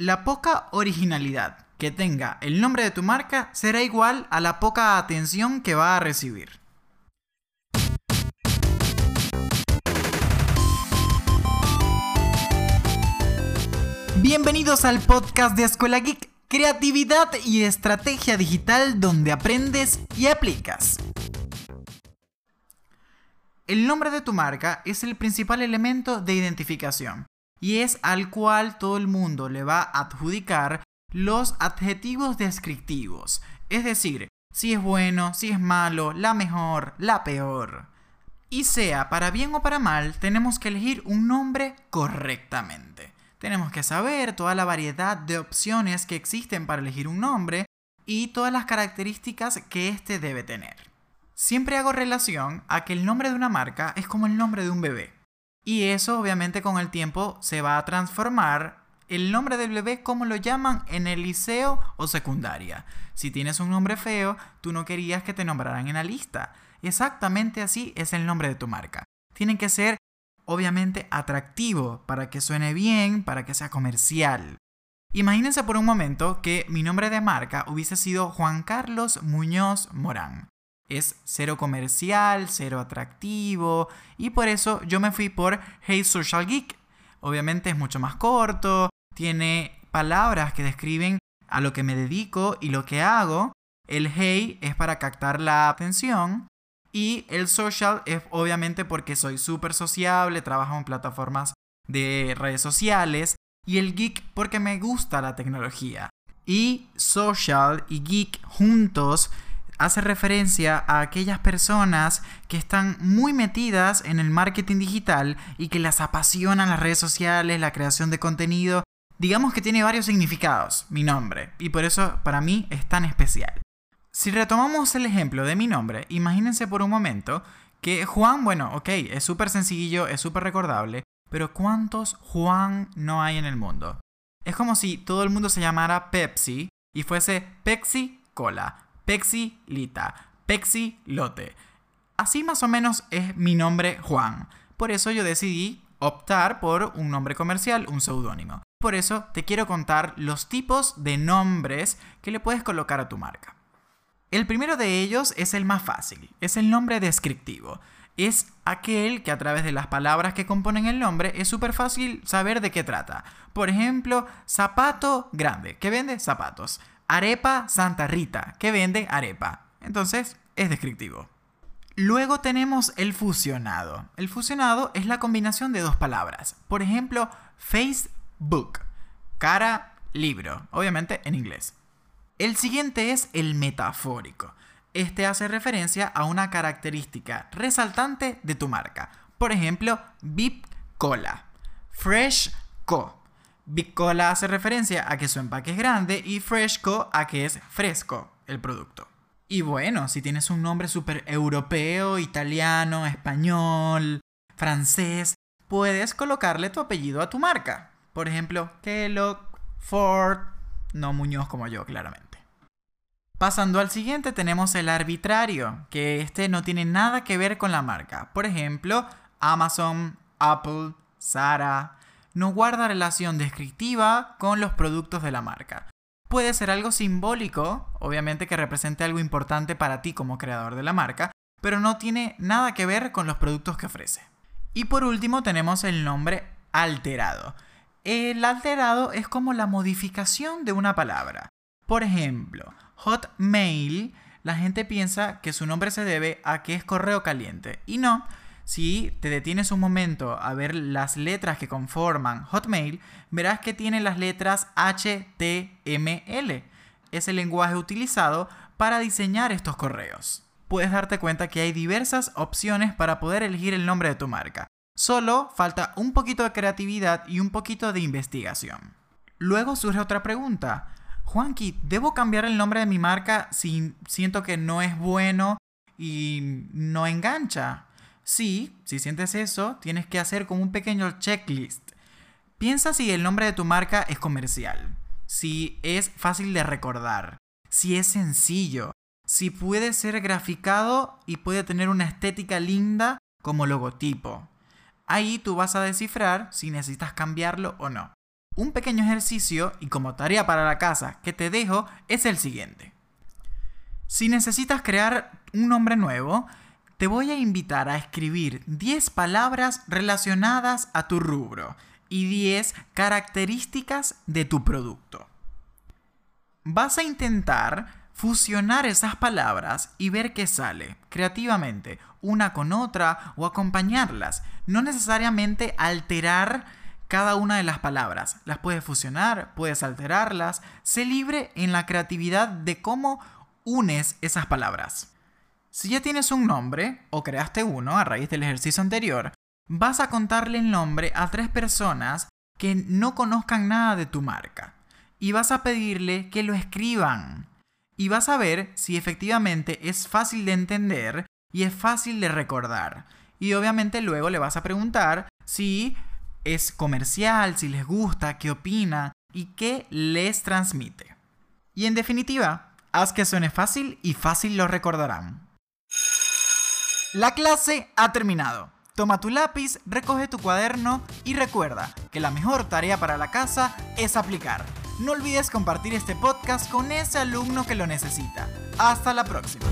La poca originalidad que tenga el nombre de tu marca será igual a la poca atención que va a recibir. Bienvenidos al podcast de Escuela Geek, creatividad y estrategia digital donde aprendes y aplicas. El nombre de tu marca es el principal elemento de identificación y es al cual todo el mundo le va a adjudicar los adjetivos descriptivos, es decir, si es bueno, si es malo, la mejor, la peor. Y sea para bien o para mal, tenemos que elegir un nombre correctamente. Tenemos que saber toda la variedad de opciones que existen para elegir un nombre y todas las características que éste debe tener. Siempre hago relación a que el nombre de una marca es como el nombre de un bebé. Y eso obviamente con el tiempo se va a transformar el nombre del bebé como lo llaman en el liceo o secundaria. Si tienes un nombre feo, tú no querías que te nombraran en la lista. Exactamente así es el nombre de tu marca. Tiene que ser obviamente atractivo, para que suene bien, para que sea comercial. Imagínense por un momento que mi nombre de marca hubiese sido Juan Carlos Muñoz Morán. Es cero comercial, cero atractivo, y por eso yo me fui por Hey Social Geek. Obviamente es mucho más corto, tiene palabras que describen a lo que me dedico y lo que hago. El hey es para captar la atención y el social es obviamente porque soy súper sociable, trabajo en plataformas de redes sociales. Y el geek porque me gusta la tecnología. Y social y geek juntos hace referencia a aquellas personas que están muy metidas en el marketing digital y que las apasionan las redes sociales, la creación de contenido. Digamos que tiene varios significados, mi nombre, y por eso para mí es tan especial. Si retomamos el ejemplo de mi nombre, imagínense por un momento que Juan, bueno, ok, es súper sencillo, es súper recordable, pero ¿cuántos Juan no hay en el mundo? Es como si todo el mundo se llamara Pepsi y fuese Pepsi Cola, Pepsi Lita, Pepsi Lote. Así más o menos es mi nombre Juan. Por eso yo decidí optar por un nombre comercial, un seudónimo. Por eso te quiero contar los tipos de nombres que le puedes colocar a tu marca. El primero de ellos es el más fácil, es el nombre descriptivo. Es aquel que a través de las palabras que componen el nombre es súper fácil saber de qué trata. Por ejemplo, zapato grande, que vende zapatos. Arepa Santa Rita, que vende arepa. Entonces, es descriptivo. Luego tenemos el fusionado. El fusionado es la combinación de dos palabras. Por ejemplo, Facebook, cara, libro, obviamente en inglés. El siguiente es el metafórico. Este hace referencia a una característica resaltante de tu marca. Por ejemplo, Bip Cola, Fresh Co. Bip Cola hace referencia a que su empaque es grande y Fresh Co a que es fresco el producto. Y bueno, si tienes un nombre súper europeo, italiano, español, francés, puedes colocarle tu apellido a tu marca. Por ejemplo, Kellogg, Ford, no Muñoz como yo, claramente. Pasando al siguiente tenemos el arbitrario, que este no tiene nada que ver con la marca. Por ejemplo, Amazon, Apple, Zara, no guarda relación descriptiva con los productos de la marca. Puede ser algo simbólico, obviamente que represente algo importante para ti como creador de la marca, pero no tiene nada que ver con los productos que ofrece. Y por último tenemos el nombre alterado. El alterado es como la modificación de una palabra. Por ejemplo, Hotmail, la gente piensa que su nombre se debe a que es correo caliente. Y no, si te detienes un momento a ver las letras que conforman Hotmail, verás que tiene las letras HTML. Es el lenguaje utilizado para diseñar estos correos. Puedes darte cuenta que hay diversas opciones para poder elegir el nombre de tu marca. Solo falta un poquito de creatividad y un poquito de investigación. Luego surge otra pregunta. Juanqui, ¿debo cambiar el nombre de mi marca si siento que no es bueno y no engancha? Sí, si sientes eso, tienes que hacer como un pequeño checklist. Piensa si el nombre de tu marca es comercial, si es fácil de recordar, si es sencillo, si puede ser graficado y puede tener una estética linda como logotipo. Ahí tú vas a descifrar si necesitas cambiarlo o no. Un pequeño ejercicio y como tarea para la casa que te dejo es el siguiente. Si necesitas crear un nombre nuevo, te voy a invitar a escribir 10 palabras relacionadas a tu rubro y 10 características de tu producto. Vas a intentar fusionar esas palabras y ver qué sale creativamente, una con otra o acompañarlas, no necesariamente alterar cada una de las palabras. Las puedes fusionar, puedes alterarlas, sé libre en la creatividad de cómo unes esas palabras. Si ya tienes un nombre, o creaste uno a raíz del ejercicio anterior, vas a contarle el nombre a tres personas que no conozcan nada de tu marca. Y vas a pedirle que lo escriban. Y vas a ver si efectivamente es fácil de entender y es fácil de recordar. Y obviamente luego le vas a preguntar si es comercial, si les gusta, qué opina y qué les transmite. Y en definitiva, haz que suene fácil y fácil lo recordarán. La clase ha terminado. Toma tu lápiz, recoge tu cuaderno y recuerda que la mejor tarea para la casa es aplicar. No olvides compartir este podcast con ese alumno que lo necesita. Hasta la próxima.